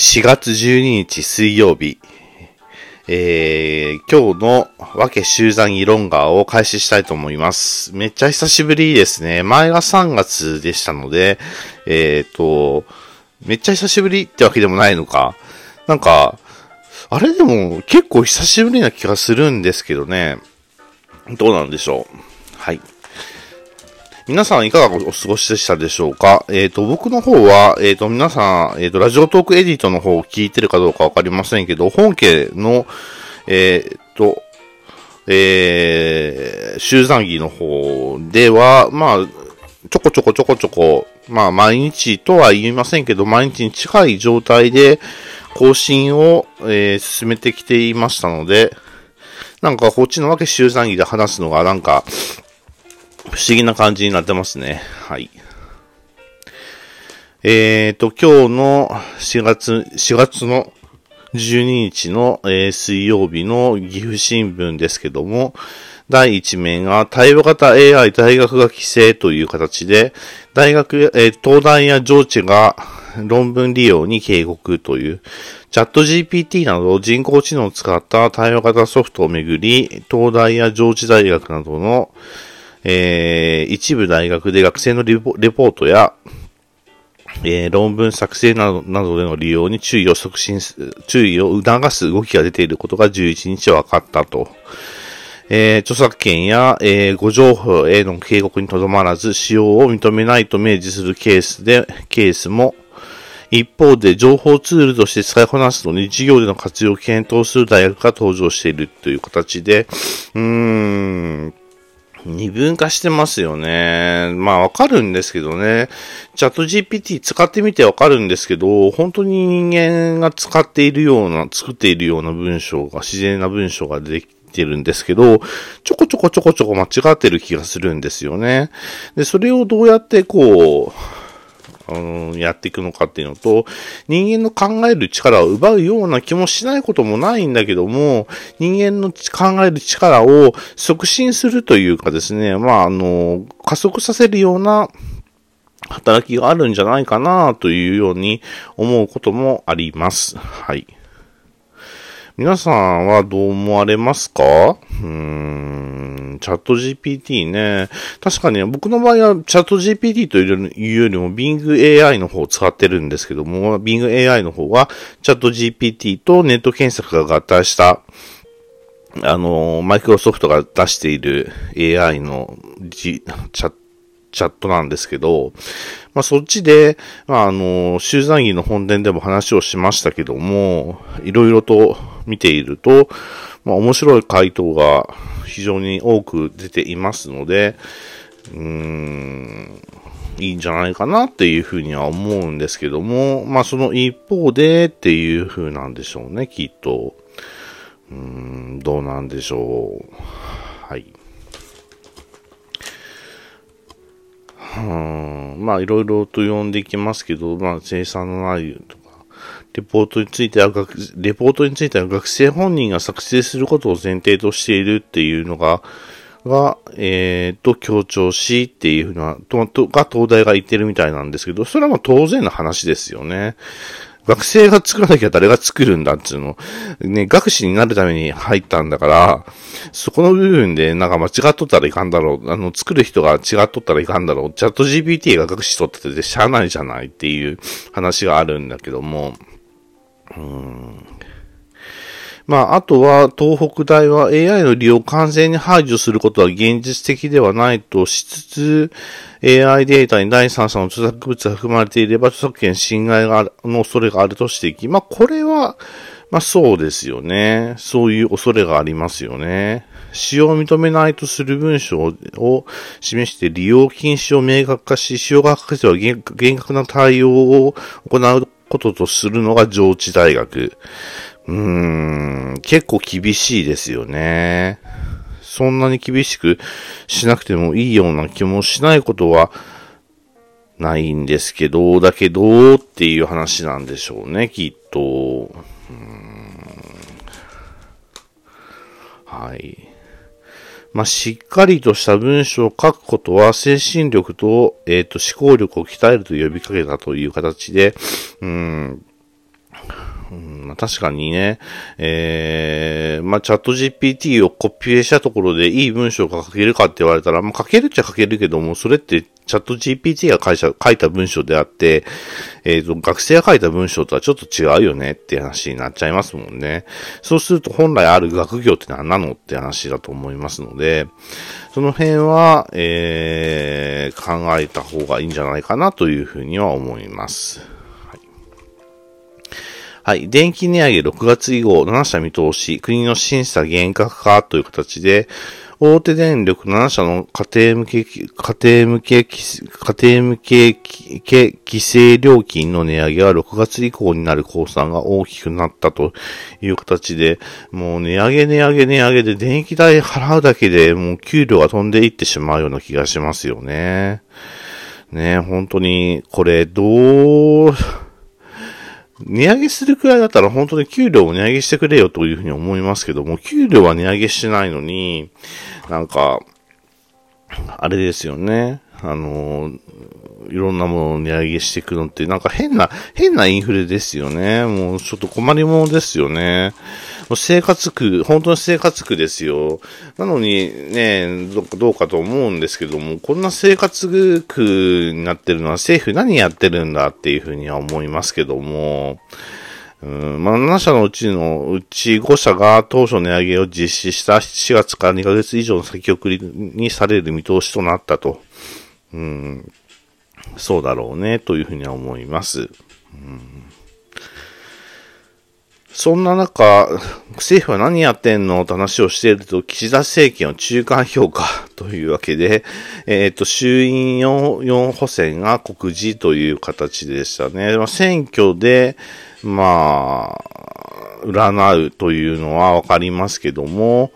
4月12日水曜日、えー、今日のわけ集団議論ガーを開始したいと思います。めっちゃ久しぶりですね。前が3月でしたので、えーと、めっちゃ久しぶりってわけでもないのか。なんか、あれでも結構久しぶりな気がするんですけどね。どうなんでしょう。皆さんいかがお過ごしでしたでしょうか？えっ、ー、と、僕の方は、えっ、ー、と、皆さん、えっ、ー、と、ラジオトークエディットの方を聞いてるかどうかわかりませんけど、本家の、えっ、と、えー、集団儀の方では、まあ、ちょこちょこちょこちょこ、まあ、毎日とは言いませんけど、毎日に近い状態で更新を、えー、進めてきていましたので、なんかこっちのわけ集団儀で話すのがなんか、不思議な感じになってますね。はい。えーと、今日の4月、4月の12日の、えー、水曜日の岐阜新聞ですけども、第1面が対話型 AI 大学が規制という形で、大学、えー、東大や上智が論文利用に警告という、チャット GPT など人工知能を使った対話型ソフトをめぐり、東大や上智大学などのえー、一部大学で学生のレポートや、えー、論文作成などなどでの利用に注意を促進す、注意を促す動きが出ていることが11日分かったと。えー、著作権や、えー、誤情報への警告にとどまらず、使用を認めないと明示するケースで、ケースも、一方で情報ツールとして使いこなすのに授業での活用を検討する大学が登場しているという形で、うーん、二分化してますよね。まあわかるんですけどね。チャット GPT 使ってみてわかるんですけど、本当に人間が使っているような、作っているような文章が、自然な文章ができてるんですけど、ちょこちょこちょこちょこ間違ってる気がするんですよね。で、それをどうやってこう、うん、やっていくのかっていうのと、人間の考える力を奪うような気もしないこともないんだけども、人間の考える力を促進するというかですね、まあ、あの、加速させるような働きがあるんじゃないかなというように思うこともあります。はい。皆さんはどう思われますか？うーん、チャット GPT ね。確かに僕の場合はチャット GPT というよりも Bing AI の方を使ってるんですけども、Bing AI の方はチャット GPT とネット検索が合体したあの、マイクロソフトが出している AI のチャッチャットなんですけど、まあ、そっちで、まあ、あの、集団議の本殿でも話をしましたけども、いろいろと見ていると、まあ、面白い回答が非常に多く出ていますので、うーん、いいんじゃないかなっていうふうには思うんですけども、まあ、その一方でっていうふうなんでしょうね、きっと。うーん、どうなんでしょう。はい。うん、まあいろいろと読んでいきますけど、まあ生産の内容とか、レポートについては学、レポートについては学生本人が作成することを前提としているっていうのが、が、えっ、ー、と、強調しっていうふうな、と、と、が東大が言ってるみたいなんですけど、それはもう当然の話ですよね。学生が作らなきゃ誰が作るんだっていうの。ね、学士になるために入ったんだから、そこの部分でなんか間違っとったらいかんだろう。あの、作る人が違っとったらいかんだろう。チャット GPT が学士取っててしゃあないじゃないっていう話があるんだけども、うんまあ、あとは、東北大は AI の利用を完全に排除することは現実的ではないとしつつ、AI データに第三者の著作物が含まれていれば著作権侵害があるの恐れがあると指摘。まあ、これは、まあそうですよね。そういう恐れがありますよね。使用を認めないとする文章を示して利用禁止を明確化し、使用が発覚しては厳格な対応を行うこととするのが上智大学。うーん、結構厳しいですよね。そんなに厳しくしなくてもいいような気もしないことはないんですけど、だけどっていう話なんでしょうね、きっと。はい。まあ、しっかりとした文章を書くことは精神力と、えっ、ー、と、思考力を鍛えると呼びかけたという形で、うん、ま、確かにね、えー、まあ、チャット GPT をコピペしたところでいい文章が書けるかって言われたら、まあ、書けるっちゃ書けるけども、それってチャット GPT が書いた書いた文章であって、えっ、ー、と、学生が書いた文章とはちょっと違うよねって話になっちゃいますもんね。そうすると本来ある学業って何なのって話だと思いますので、その辺は、えー、考えた方がいいんじゃないかなというふうには思います。はい。電気値上げ6月以降、7社見通し、国の審査厳格化という形で、大手電力7社の家庭向け、家庭向け、家庭向け、規制料金の値上げは6月以降になる公算が大きくなったという形で、もう値上げ値上げ値上げで電気代払うだけでもう給料が飛んでいってしまうような気がしますよね。ね本当に、これどう、値上げするくらいだったら本当に給料を値上げしてくれよというふうに思いますけども、給料は値上げしないのに、なんか、あれですよね。あの、いろんなものを値上げしていくのって、なんか変な、変なインフレですよね。もうちょっと困りものですよね。もう生活苦、本当に生活苦ですよ。なのにね、どうかと思うんですけども、こんな生活苦になってるのは政府何やってるんだっていうふうには思いますけども、うん、まあ、7社のうちのうち5社が当初値上げを実施した7月から2ヶ月以上の先送りにされる見通しとなったと。う、そうだろうね、というふうには思います。うんそんな中、政府は何やってんの？と話をしていると、岸田政権を中間評価というわけで、えっ、ー、と、衆院 4, 4補選が告示という形でしたね。まあ、選挙で、まあ、占うというのはわかりますけども、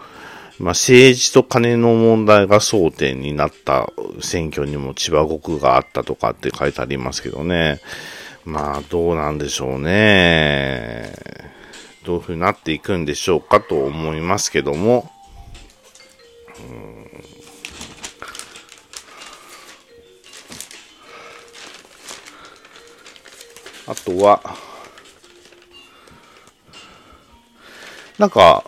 まあ、政治と金の問題が争点になった選挙にも千葉国があったとかって書いてありますけどね。まあ、どうなんでしょうね。どういう風になっていくんでしょうかと思いますけども。あとは、なんか、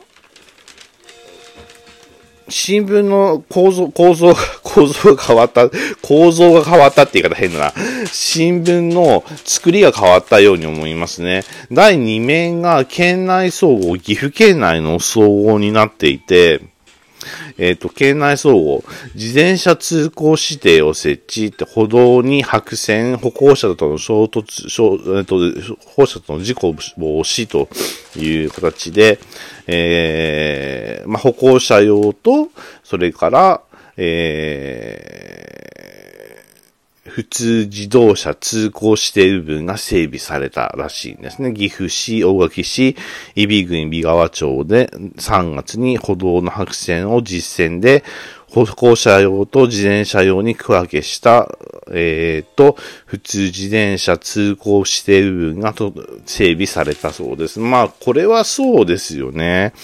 新聞の構造、構造、構造が変わった、構造が変わったって言い方変だな。新聞の作りが変わったように思いますね。第2面が県内総合、岐阜県内の総合になっていて、えっ、ー、と、県内総合、自転車通行指定を設置って歩道に白線、歩行者との衝突、衝えっ、ー、と、歩行者との事故防止という形で、えー、まあ、歩行者用と、それから、えー、普通自動車通行指定部分が整備されたらしいんですね。岐阜市、大垣市、伊比郡美川町で3月に歩道の白線を実践で歩行者用と自転車用に区分けした、えー、と、普通自転車通行指定部分がと整備されたそうです。まあ、これはそうですよね。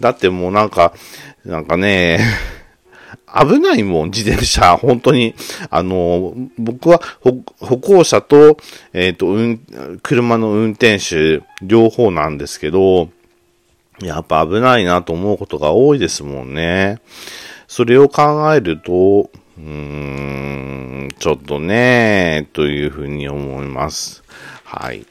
だってもうなんか、なんかね、危ないもん、自転車。本当に。あの、僕は歩行者と、えっ、ー、と、うん、車の運転手、両方なんですけど、やっぱ危ないなと思うことが多いですもんね。それを考えると、うーん、ちょっとね、というふうに思います。はい。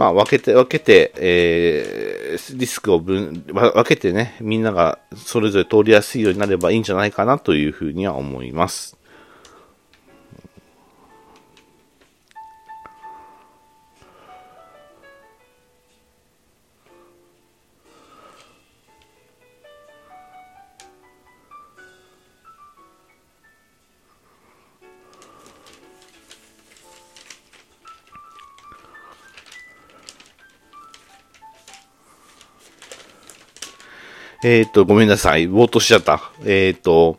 まあ、分けて、分けて、えー、リスクを分、分けてね、みんながそれぞれ通りやすいようになればいいんじゃないかなというふうには思います。えっ、ー、と、ごめんなさい。ぼーっとしちゃった。えっ、ー、と、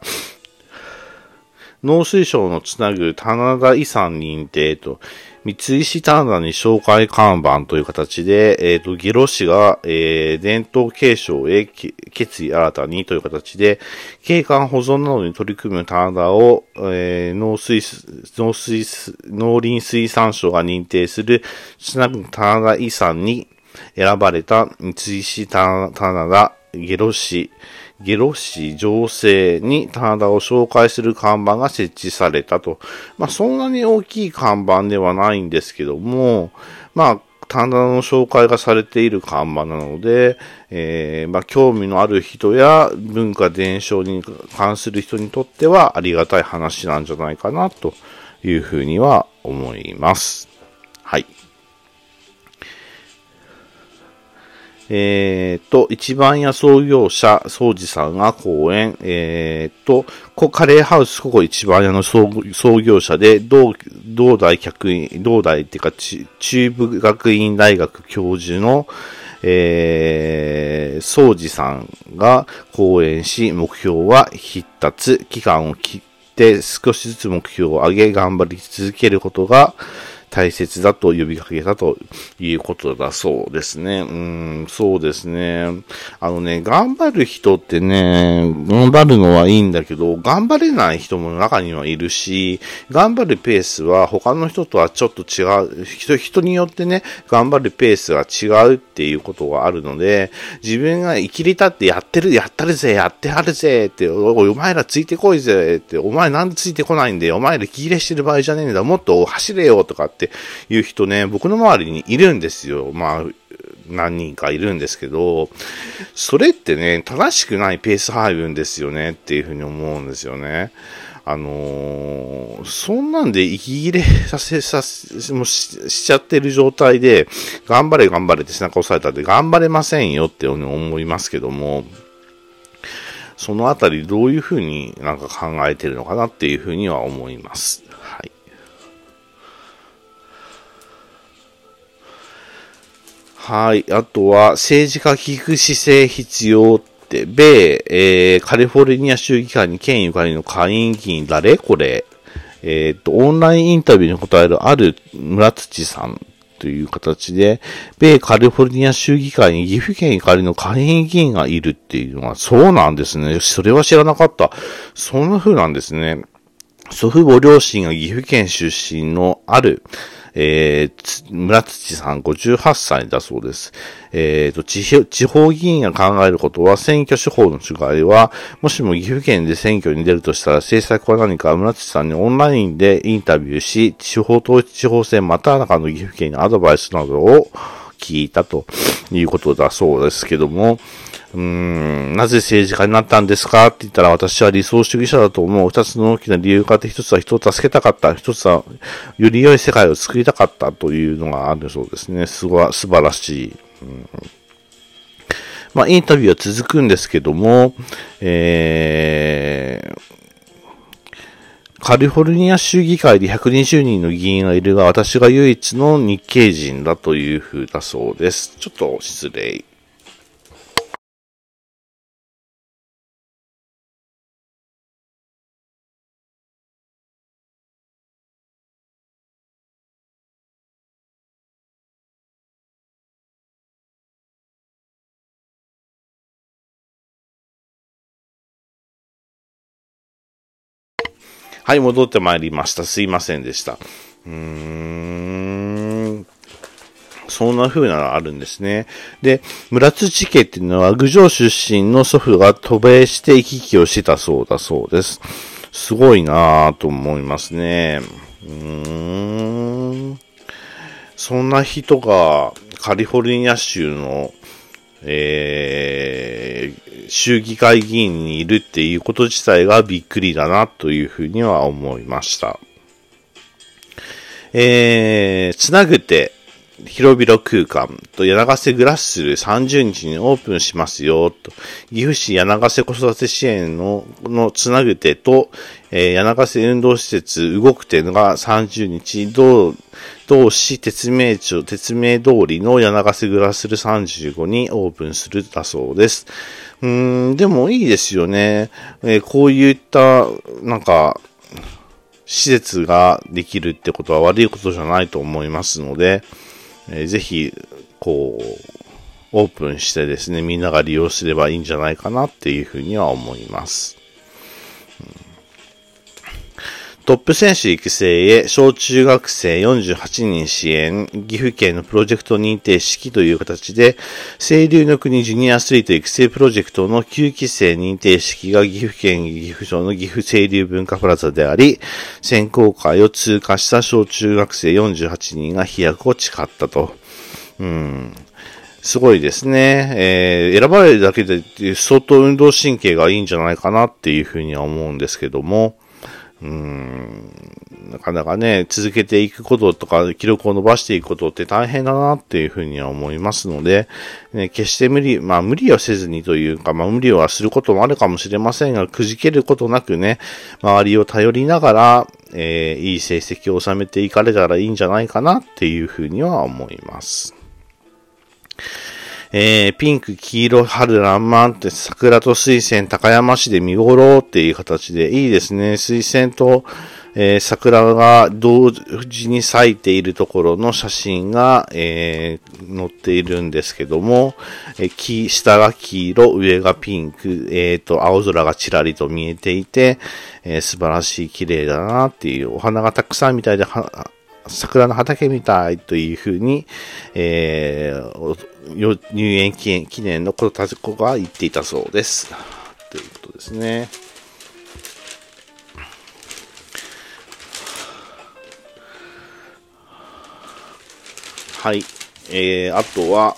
農水省のつなぐ棚田遺産認定と、三石棚田に紹介看板という形で、えっ、ー、と、ゲロ市が、えー、伝統継承へ決意新たにという形で、景観保存などに取り組む棚田を、えー、農水、農水、農林水産省が認定する、つなぐ棚田遺産に選ばれた三石棚田ゲロ市、ゲロ市情勢に棚田を紹介する看板が設置されたと。まあ、そんなに大きい看板ではないんですけども、まあ、棚田の紹介がされている看板なので、えー、まあ、興味のある人や文化伝承に関する人にとってはありがたい話なんじゃないかなというふうには思います。はい。えっ、と、一番屋創業者、総司さんが講演、えっ、ー、と、カレーハウス、ここ一番屋の創業者で、同、同大客員、同大っていうか、中部学院大学教授の、えー、総司さんが講演し、目標は必達、期間を切って少しずつ目標を上げ、頑張り続けることが、大切だと呼びかけたということだそうですね。うん、そうですね。あのね、頑張る人ってね、頑張るのはいいんだけど、頑張れない人も中にはいるし、頑張るペースは他の人とはちょっと違う、人、人によってね、頑張るペースが違うっていうことがあるので、自分が生きり立ってやってる、やったるぜ、やってはるぜって、おお前らついてこいぜって、お前なんでついてこないんだよ、お前ら気入れしてる場合じゃねえんだ、もっと走れよとかってっていう人ね、僕の周りにいるんですよ。まあ、何人かいるんですけど、それってね、正しくないペース配分ですよねっていうふうに思うんですよね。あのー、そんなんで息切れさせ、させ、もししちゃってる状態で、頑張れ頑張れって背中押されたって頑張れませんよって思いますけども、そのあたりどういうふうになんか考えてるのかなっていうふうには思います。はい。はいあとは、政治家聞く姿勢必要って、米、えー、カリフォルニア州議会に県ゆかりの下院議員、誰？これえっ、と、オンラインインタビューに答えるある村土さんという形で、米カリフォルニア州議会に岐阜県ゆかりの下院議員がいるっていうのは、そうなんですね。それは知らなかった。そんな風なんですね。祖父母両親が岐阜県出身のある、えー、村土さん58歳だそうです。えっ、ー、と地、地方議員が考えることは、選挙手法の違いは、もしも岐阜県で選挙に出るとしたら、政策は何か村土さんにオンラインでインタビューし、地方統一地方選または中の岐阜県にアドバイスなどを聞いたということだそうですけども、うーん、なぜ政治家になったんですかって言ったら私は理想主義者だと思う。二つの大きな理由があって、一つは人を助けたかった。一つはより良い世界を作りたかったというのがあるそうですね。すごい、素晴らしい。うんまあ、インタビューは続くんですけども、えー、カリフォルニア州議会で120人の議員がいるが、私が唯一の日系人だというふうだそうです。ちょっと失礼。はい、戻ってまいりました。すいませんでした。うーん。そんな風なのがあるんですね。で、村土家っていうのは、郡上出身の祖父が渡米して行き来をしてたそうだそうです。すごいなぁと思いますね。うーん。そんな人がカリフォルニア州の、えー、州議会議員にいるっていうこと自体がびっくりだなというふうには思いました。えー、つなぐて、広々空間と柳瀬グラッスル30日にオープンしますよと、岐阜市柳瀬子育て支援ののつなぐてと、えー、柳瀬運動施設動くてが30日、同、同市鉄名町、鉄名通りの柳瀬グラッスル35にオープンするだそうです。うん、でもいいですよね。えー、こういった、なんか、施設ができるってことは悪いことじゃないと思いますので、えー、ぜひ、こう、オープンしてですね、みんなが利用すればいいんじゃないかなっていうふうには思います。トップ選手育成へ小中学生48人支援、岐阜県のプロジェクト認定式という形で、清流の国ジュニアアスリート育成プロジェクトの9期生認定式が岐阜県岐阜省の岐阜清流文化プラザであり、選考会を通過した小中学生48人が飛躍を誓ったと。うん。すごいですね。えー、選ばれるだけで相当運動神経がいいんじゃないかなっていうふうには思うんですけども、うん、なかなかね、続けていくこととか、記録を伸ばしていくことって大変だなっていうふうには思いますので、ね、決して無理、まあ無理はせずにというか、まあ無理はすることもあるかもしれませんが、くじけることなくね、周りを頼りながら、えー、いい成績を収めていかれたらいいんじゃないかなっていうふうには思います。えー、ピンク、黄色、春、らんまんって桜と水仙、高山市で見頃っていう形でいいですね。水仙と、えー、桜が同時に咲いているところの写真が、えー、載っているんですけども、えー、下が黄色、上がピンク、えっ、ー、と、青空がちらりと見えていて、えー、素晴らしい綺麗だなっていう、お花がたくさんみたいで、桜の畑みたいというふうに、えー、入園記念の子たち子が言っていたそうです。ということですね。はい。えー、あとは、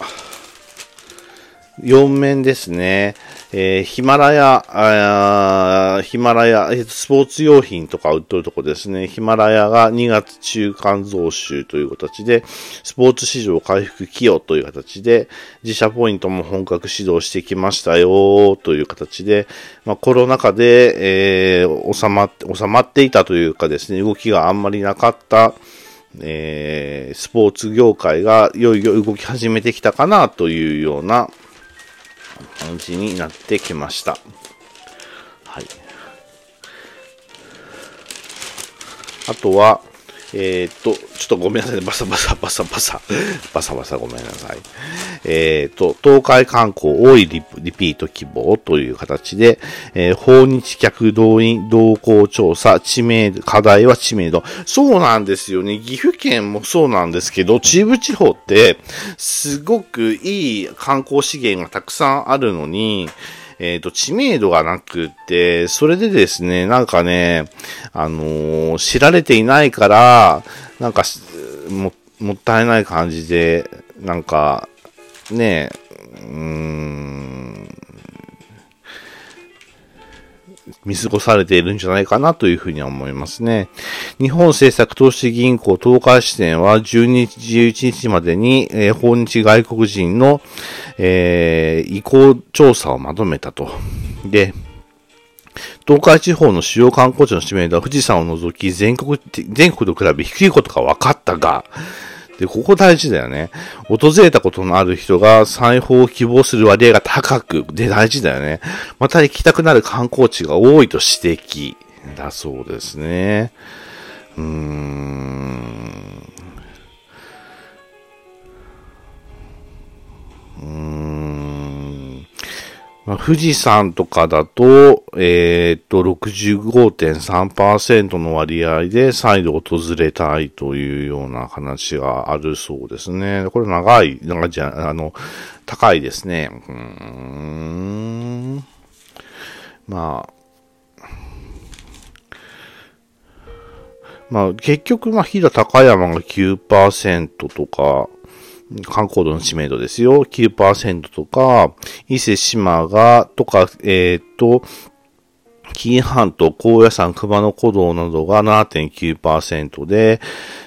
4面ですね。えー、ヒマラヤ、ヒマラヤ、スポーツ用品とか売っとるとこですね。ヒマラヤが2月中間増収という形で、スポーツ市場回復寄与という形で、自社ポイントも本格始動してきましたよという形で、まあ、コロナ禍で、えー、収まって、収まっていたというかですね、動きがあんまりなかった、えー、スポーツ業界がいよいよ動き始めてきたかなというような感じになってきました。はい。あとは、えっ、と、ちょっとごめんなさいね。バサバサバサバサ。バサバサごめんなさい。えっ、と、東海観光多いリピート希望という形で、えー、訪日客動員動向調査、知名度、課題は知名度。そうなんですよね。岐阜県もそうなんですけど、中部地方って、すごくいい観光資源がたくさんあるのに、えっ、ー、と、知名度がなくって、それでですね、なんかね、あのー、知られていないから、なんか、も、もったいない感じで、なんか、ね、うーん、見過ごされているんじゃないかなというふうには思いますね。日本政策投資銀行東海支店は12日、11日までに、えー、訪日外国人の、えー、移行調査をまとめたと。で、東海地方の主要観光地の知名度は富士山を除き全国、全国と比べ低いことが分かったが、で、ここ大事だよね。訪れたことのある人が裁縫を希望する割合が高く、で大事だよね。また行きたくなる観光地が多いと指摘だそうですね。うーん。うーん。まあ、富士山とかだと、えー、っと、65.3%の割合で再度訪れたいというような話があるそうですね。これ長い、長いじゃ、あの、高いですね。うん。まあ、まあ、結局、まあ、飛騨高山が9%とか、観光度の知名度ですよ。9%とか、伊勢志摩が、とか、えっ、と、紀伊半島、高野山、熊野古道などが7.9%で、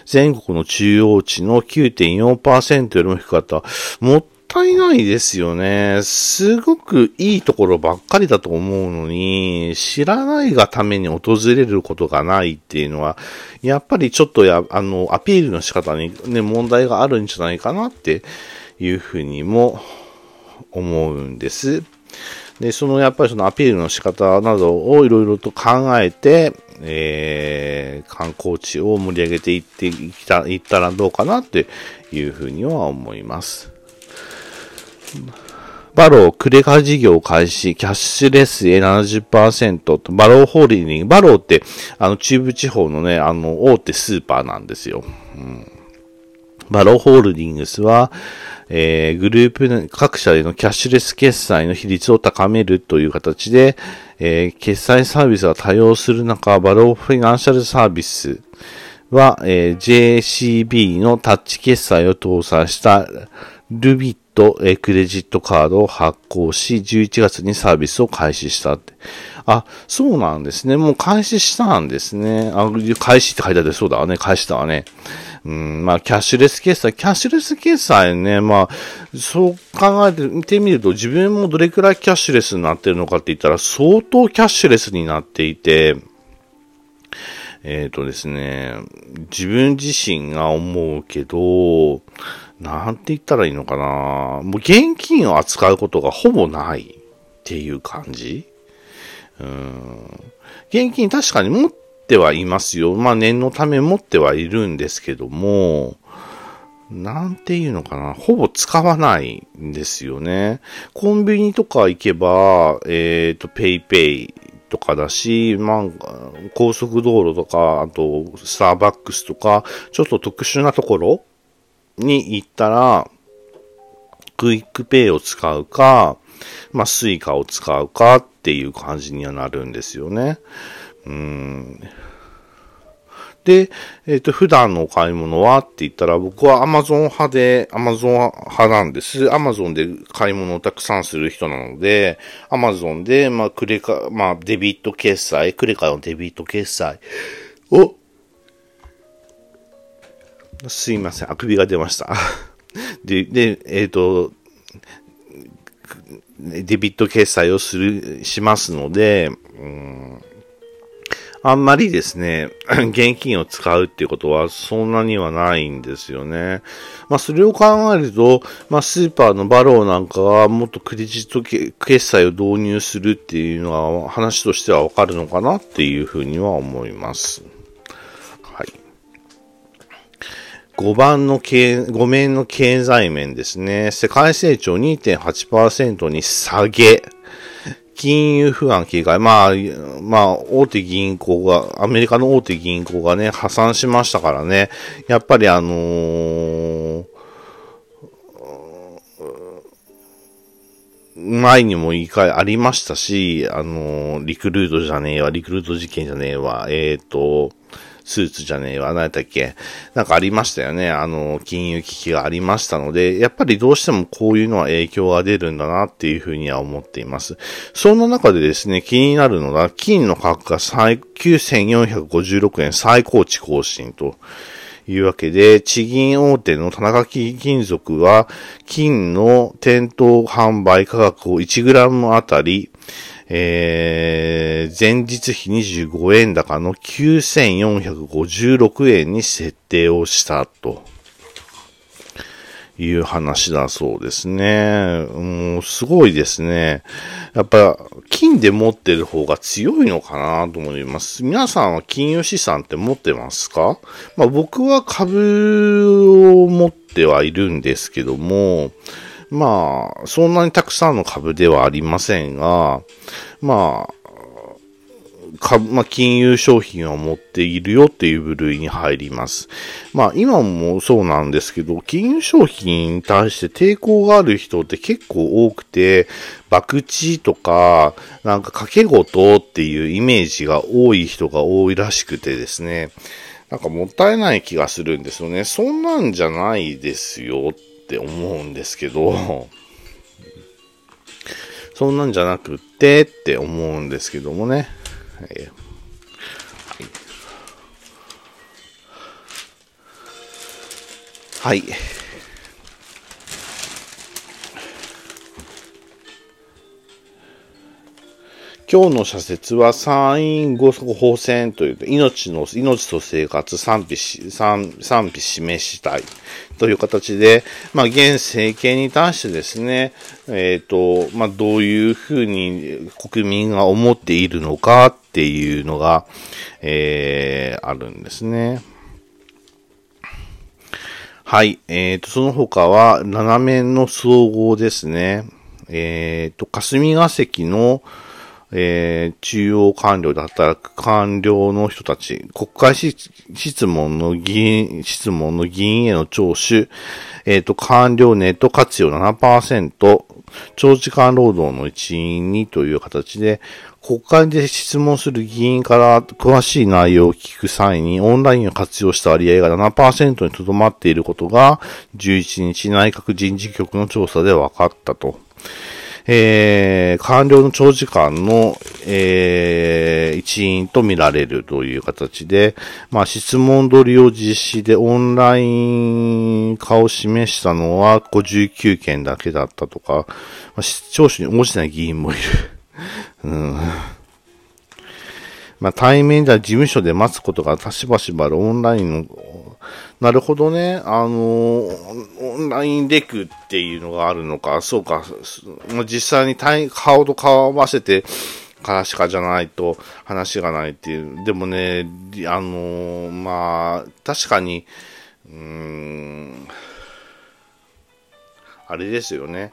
全国の中央値の9.4%よりも低かった。もっったいないですよね。すごくいいところばっかりだと思うのに、知らないがために訪れることがないっていうのは、やっぱりちょっとや、あの、アピールの仕方にね、問題があるんじゃないかなっていうふうにも思うんです。で、そのやっぱりそのアピールの仕方などをいろいろと考えて、えー、観光地を盛り上げていっていったいったらどうかなっていうふうには思います。バロー、クレカ事業開始、キャッシュレスへ70%と、バローホールディング、バローって、あの、中部地方のね、あの、大手スーパーなんですよ。うん、バローホールディングスは、えー、グループ各社でのキャッシュレス決済の比率を高めるという形で、えー、決済サービスが多様化する中、バローフィナンシャルサービスは、えー、JCB のタッチ決済を搭載したルビット、えクレジットカードを発行し、11月にサービスを開始したって。あ、そうなんですね。もう開始したんですね。あ、開始って書いてあってそうだわね。開始だわね。うん、まあ、キャッシュレス決済、キャッシュレス決済ね、まあ、そう考えて見てみると、自分もどれくらいキャッシュレスになってるのかって言ったら、相当キャッシュレスになっていて、えっ、ー、とですね、自分自身が思うけど、なんて言ったらいいのかなもう現金を扱うことがほぼないっていう感じうん。現金確かに持ってはいますよ。まあ念のため持ってはいるんですけども、なんていうのかな。ほぼ使わないんですよね。コンビニとか行けば、えっ、ー、と、ペイペイとかだし、まあ、高速道路とか、あと、スターバックスとか、ちょっと特殊なところに行ったら、クイックペイを使うか、まあ、スイカを使うかっていう感じにはなるんですよね。うん。で、えっ、ー、と、普段のお買い物はって言ったら、僕は Amazon 派で、Amazon 派なんです。Amazon で買い物をたくさんする人なので、Amazon で、まあ、クレカ、まあ、デビット決済、クレカのデビット決済をすいません、あくびが出ました。で、で、えっ、ー、と、デビット決済をする、しますので、うんあんまりですね、現金を使うっていうことはそんなにはないんですよね。まあそれを考えると、まあスーパーのバローなんかはもっとクレジット決済を導入するっていうのは話としてはわかるのかなっていうふうには思います。5番の経、5面の経済面ですね。世界成長2.8%に下げ。金融不安警戒。まあ、まあ、大手銀行が、アメリカの大手銀行がね、破産しましたからね。やっぱりあのー、前にも言い換えありましたし、あの、リクルートじゃねえわ、リクルート事件じゃねえわ、えっ、ー、と、スーツじゃねえわ、何やったっけ？なんかありましたよね。あの、金融危機がありましたので、やっぱりどうしてもこういうのは影響が出るんだなっていうふうには思っています。そんな中でですね、気になるのが、金の価格が、9456円最高値更新と。いうわけで、地銀大手の田中金属は、金の店頭販売価格を 1g あたり、えー、前日比25円高の9456円に設定をしたと。いう話だそうですね。もうすごいですね。やっぱ金で持ってる方が強いのかなと思います。皆さんは金融資産って持ってますか？まあ僕は株を持ってはいるんですけども、まあ、そんなにたくさんの株ではありませんが、まあ、株、まあ、金融商品を持っているよっていう部類に入ります。まあ、今もそうなんですけど、金融商品に対して抵抗がある人って結構多くて、博打とか、なんか掛け事っていうイメージが多い人が多いらしくてですね、なんかもったいない気がするんですよね。そんなんじゃないですよって思うんですけど、そんなんじゃなくってって思うんですけどもね。はい。はい今日の社説は参院ご法選という命の、命と生活賛否し、賛賛否示したいという形で、まあ、現政権に対してですね、えっ、ー、と、まあ、どういうふうに国民が思っているのかっていうのが、えー、あるんですね。はい。えっ、ー、と、その他は、斜面の総合ですね。えっ、ー、と、霞が関の、えー、中央官僚で働く官僚の人たち、国会質問の議員、質問の議員への聴取、えっ、ー、と、官僚ネット活用7%、長時間労働の一員にという形で、国会で質問する議員から詳しい内容を聞く際にオンラインを活用した割合が7%にとどまっていることが11日内閣人事局の調査で分かったと。えー、官僚の長時間の、えー、一員と見られるという形で、まあ、質問取りを実施でオンライン化を示したのは59件だけだったとか、まあ、聴取に応じない議員もいる。うんまあ、対面では事務所で待つことがしばしばるオンラインの、なるほどね、あの、オンラインレクっていうのがあるのか、そうか、実際に対顔と顔を合わせて、からしかじゃないと話がないっていう。でもね、あの、まあ、確かに、うーん、あれですよね。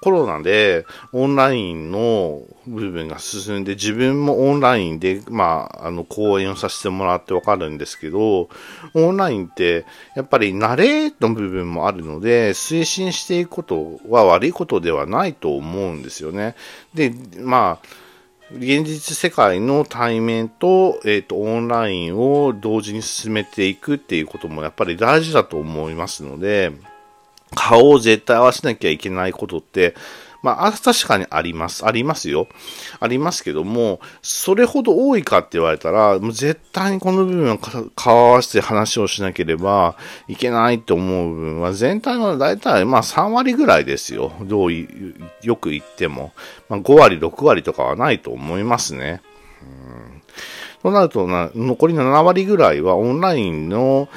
コロナでオンラインの部分が進んで、自分もオンラインで、まあ、あの、講演をさせてもらってわかるんですけど、オンラインって、やっぱり慣れの部分もあるので、推進していくことは悪いことではないと思うんですよね。で、まあ、現実世界の対面と、えっ、ー、と、オンラインを同時に進めていくっていうこともやっぱり大事だと思いますので、顔を絶対合わせなきゃいけないことって、まあ、確かにあります。ありますよ。ありますけども、それほど多いかって言われたら、もう絶対にこの部分を顔合わせて話をしなければいけないって思う部分は、全体の大体まあ3割ぐらいですよ。どうよく言っても。まあ、5割、6割とかはないと思いますね。うんとなるとな、残り7割ぐらいはオンラインの、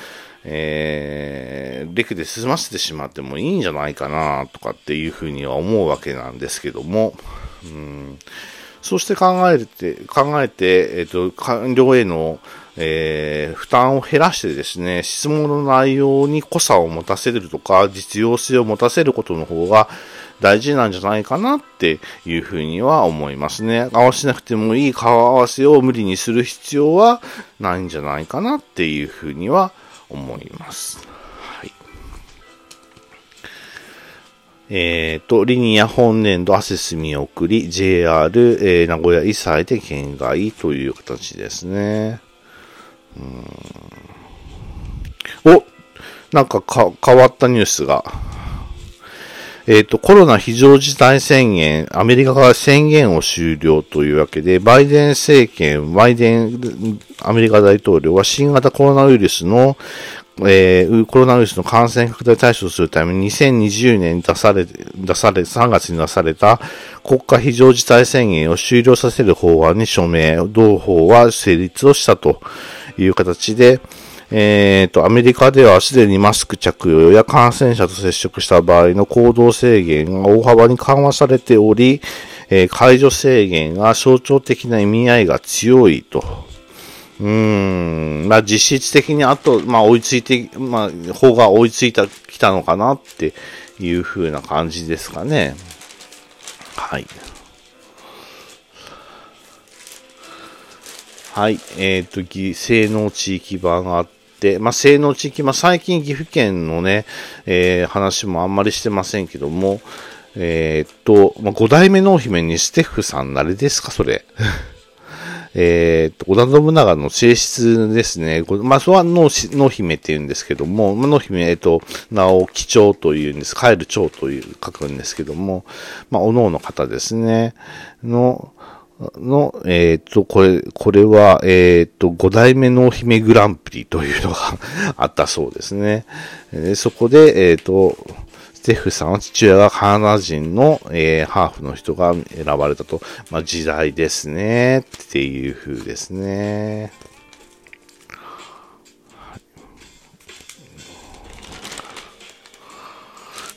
えー、レクで済ませてしまってもいいんじゃないかなとかっていうふうには思うわけなんですけども、うん、そして考えて、考えて、えっ、ー、と、官僚への、えー、負担を減らしてですね、質問の内容に濃さを持たせるとか、実用性を持たせることの方が大事なんじゃないかなっていうふうには思いますね。合わせなくてもいい顔合わせを無理にする必要はないんじゃないかなっていうふうには思います。はい。えっ、ー、と、リニア本年度アセス見送り、JR、えー、名古屋以西で県外という形ですね。うんおなんかか変わったニュースが。えっ、ー、と、コロナ非常事態宣言、アメリカが宣言を終了というわけで、バイデン政権、バイデン、アメリカ大統領は新型コロナウイルスの、えー、コロナウイルスの感染拡大対処するために2020年に出され、出され、3月に出された国家非常事態宣言を終了させる法案に署名、同法は成立をしたという形で、えっ、ー、と、アメリカではすでにマスク着用や感染者と接触した場合の行動制限が大幅に緩和されており、えー、解除制限が象徴的な意味合いが強いと。うーん、まあ実質的にあと、まあ追いついて、まあ方が追いついた、きたのかなっていう風な感じですかね。はい。はい。えっ、ー、と、性能地域版があって、、まあ、性能地域、まあ、最近岐阜県のね、えー、話もあんまりしてませんけども、えー、っと、まあ、五代目濃姫にステッフさん、誰ですか、それ。えっと、織田信長の性質ですね。まあ、それは濃姫って言うんですけども、まあ、濃姫、えっと、名を貴長というんです。帰る長という、書くんですけども、まあ、おのおの方ですね。の、の、えっ、と、これ、これは、えっ、と、五代目のお姫グランプリというのが あったそうですね。でそこで、えっ、と、ステフさんは父親がカナダ人の、えー、ハーフの人が選ばれたと。まあ、時代ですね。っていう風ですね。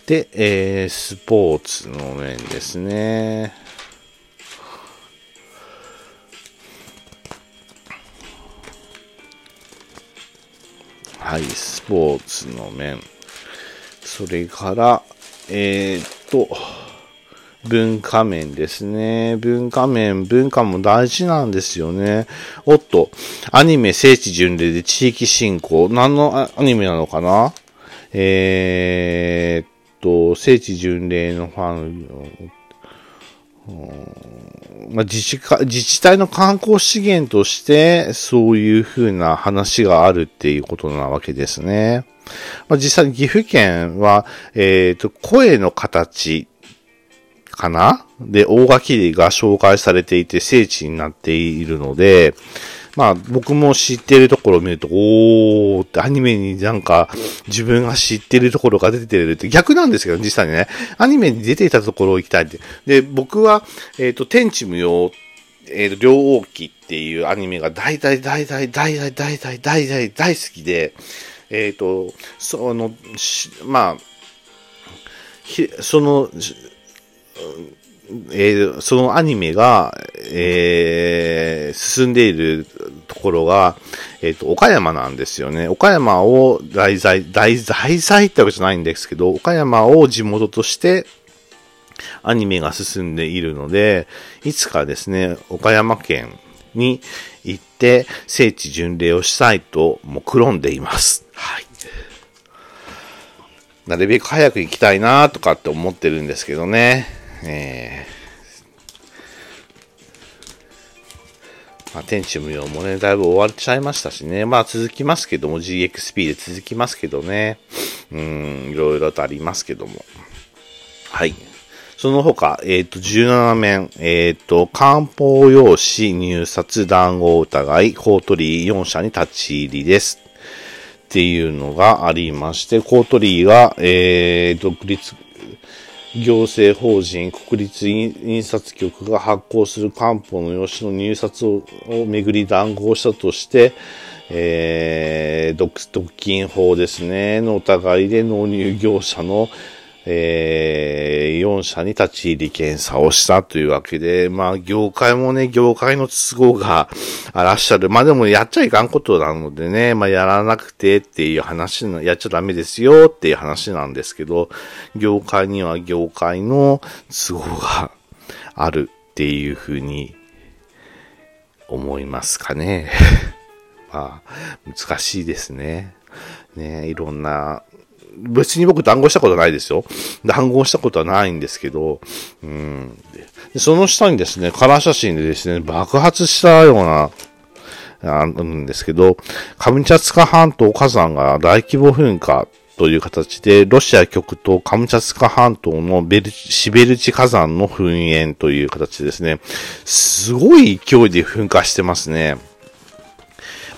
で、えー、スポーツの面ですね。はい、スポーツの面。それから、えー、っと、文化面ですね。文化面、文化も大事なんですよね。おっと、アニメ聖地巡礼で地域振興。何のアニメなのかな？えー、っと、聖地巡礼のファン、まあ、自治自治体の観光資源として、そういうふうな話があるっていうことなわけですね。まあ、実際に岐阜県は、えっ、ー、と、声の形かな？で、大垣が紹介されていて聖地になっているので、まあ僕も知ってるところを見ると、おーってアニメになんか自分が知ってるところが出てるって逆なんですけど、実際にね、アニメに出ていたところを行きたいって。で、僕は、えっ、ー、と、天地無用、えっ、ー、と、両王記っていうアニメが大大大大大大大大大大大好きで、えっ、ー、と、その、まあ、その、えー、そのアニメが、えー、進んでいるところが、えっ、ー、と、岡山なんですよね。岡山を題材、題材、ってわけじゃないんですけど、岡山を地元としてアニメが進んでいるので、いつかですね、岡山県に行って聖地巡礼をしたいと目論んでいます。はい。なるべく早く行きたいなとかって思ってるんですけどね。えー、まあ、天地無用もね、だいぶ終わっちゃいましたしね。まあ続きますけども、GXP で続きますけどね。うん、いろいろとありますけども。はい。その他、えっ、ー、と、17面、えっ、ー、と、漢方用紙入札談合疑い、コートリー4社に立ち入りです。っていうのがありまして、コートリーが、えー、独立行政法人国立印刷局が発行する官報の用紙の入札をめぐり談合したとして、えー、独禁法ですね、の疑いで納入業者の、えー、4社に立ち入り検査をしたというわけで、まあ、業界もね、業界の都合があらっしゃる。まあでも、やっちゃいかんことなのでね、まあ、やらなくてっていう話の、やっちゃダメですよっていう話なんですけど、業界には業界の都合があるっていうふうに思いますかね。まあ、難しいですね。ね、いろんな別に僕談合したことないですよ。談合したことはないんですけど、うん。でその下にですね、カラー写真でですね、爆発したような、あるんですけど、カムチャツカ半島火山が大規模噴火という形で、ロシア極東カムチャツカ半島のベルシベルチ火山の噴煙という形ですね。すごい勢いで噴火してますね。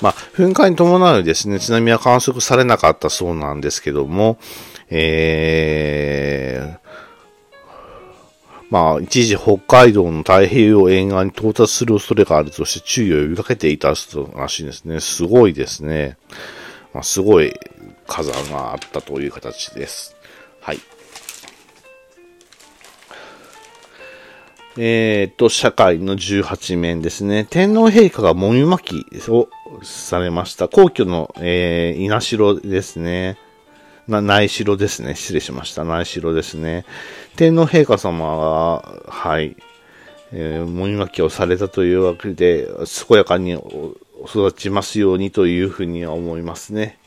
まあ、噴火に伴うですね、津波は観測されなかったそうなんですけども、えー、まあ、一時北海道の太平洋沿岸に到達する恐れがあるとして注意を呼びかけていた人らしいですね。すごいですね。まあ、すごい火山があったという形です。はい。えっ、と、社会の18面ですね。天皇陛下がもみ巻きをされました。皇居の、えー、稲城ですね。な、内城ですね。失礼しました。内城ですね。天皇陛下様は、はい、えー、もみ巻きをされたというわけで、健やかに育ちますようにというふうには思いますね。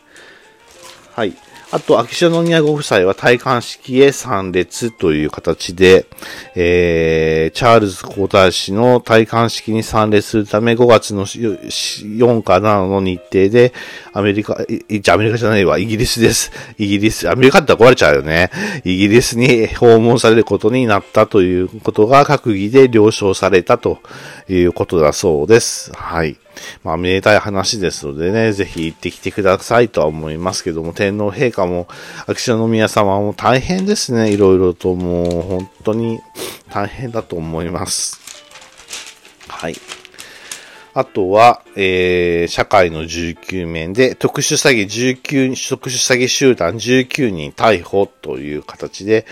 はい。あと、秋篠宮ご夫妻は戴冠式へ参列という形で、えー、チャールズ皇太子の戴冠式に参列するため5月の4か7の日程で、アメリカ、じゃアメリカじゃないわ、イギリスです。イギリス、アメリカって壊れちゃうよね。イギリスに訪問されることになったということが閣議で了承されたということだそうです。はい。まあ、めでたい話ですのでね、ぜひ行ってきてくださいとは思いますけども、天皇陛下も、秋篠宮様も大変ですね、いろいろともう、本当に大変だと思います。はい。あとは、えー、社会の19面で、特殊詐欺19、特殊詐欺集団19人逮捕という形で、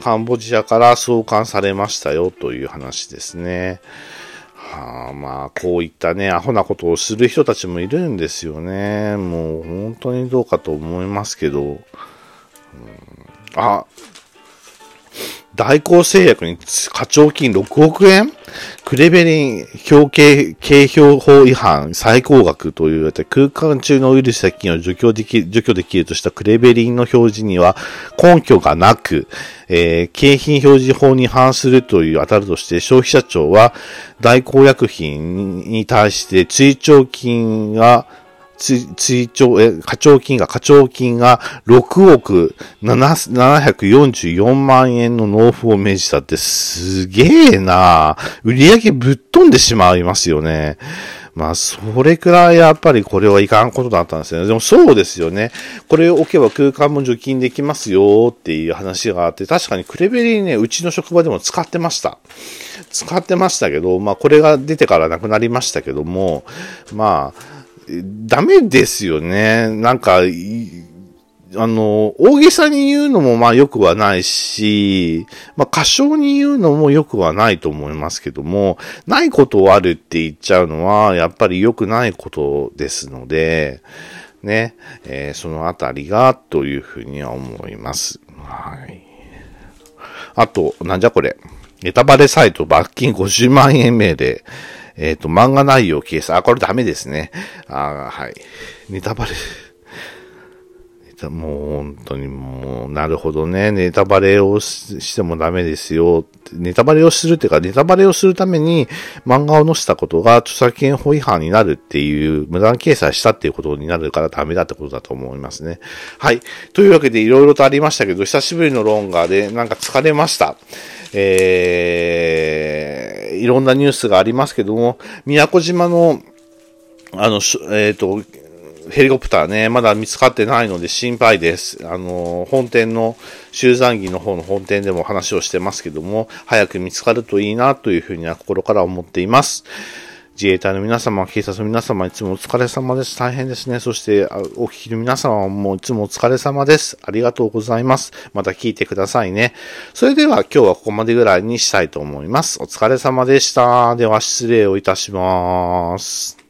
カンボジアから送還されましたよという話ですね。はあ、まあ、こういったね、アホなことをする人たちもいるんですよね。もう、本当にどうかと思いますけど。うん、あ、大光製薬に課徴金6億円？クレベリン表計、計表法違反最高額という空間中のウイルス細菌を除去でき除去できるとしたクレベリンの表示には根拠がなく、えー、景品表示法に違反するという当たるとして消費者庁は大光薬品に対して追徴金が追徴、え、課徴金が、課徴金が6億744万円の納付を命じたってすげえな売上ぶっ飛んでしまいますよね。まあ、それくらいやっぱりこれはいかんことだったんですよね。でもそうですよね。これを置けば空間も除菌できますよっていう話があって、確かにクレベリーね、うちの職場でも使ってました。使ってましたけど、まあこれが出てからなくなりましたけども、まあ、ダメですよね。なんか、あの、大げさに言うのもまあ良くはないし、まあ過小に言うのも良くはないと思いますけども、ないことをあるって言っちゃうのは、やっぱり良くないことですので、ね、えー、そのあたりが、というふうには思います。はい。あと、なんじゃこれ。ネタバレサイト罰金50万円名で、えっ、ー、と、漫画内容を掲載。あ、これダメですね。あはい。ネタバレ。もう本当にもう、なるほどね。ネタバレをしてもダメですよ。ネタバレをするっていうか、ネタバレをするために漫画を載せたことが著作権法違反になるっていう無断掲載したっていうことになるからダメだってことだと思いますね。はい。というわけでいろいろとありましたけど、久しぶりのロンガーでなんか疲れました。えー、いろんなニュースがありますけども、宮古島の、あの、えっ、ー、と、ヘリコプターね、まだ見つかってないので心配です。あの、本店の、集山儀の方の本店でも話をしてますけども、早く見つかるといいなというふうには心から思っています。自衛隊の皆様、警察の皆様、いつもお疲れ様です。大変ですね。そして、お聞きの皆様もいつもお疲れ様です。ありがとうございます。また聞いてくださいね。それでは今日はここまでぐらいにしたいと思います。お疲れ様でした。では失礼をいたします。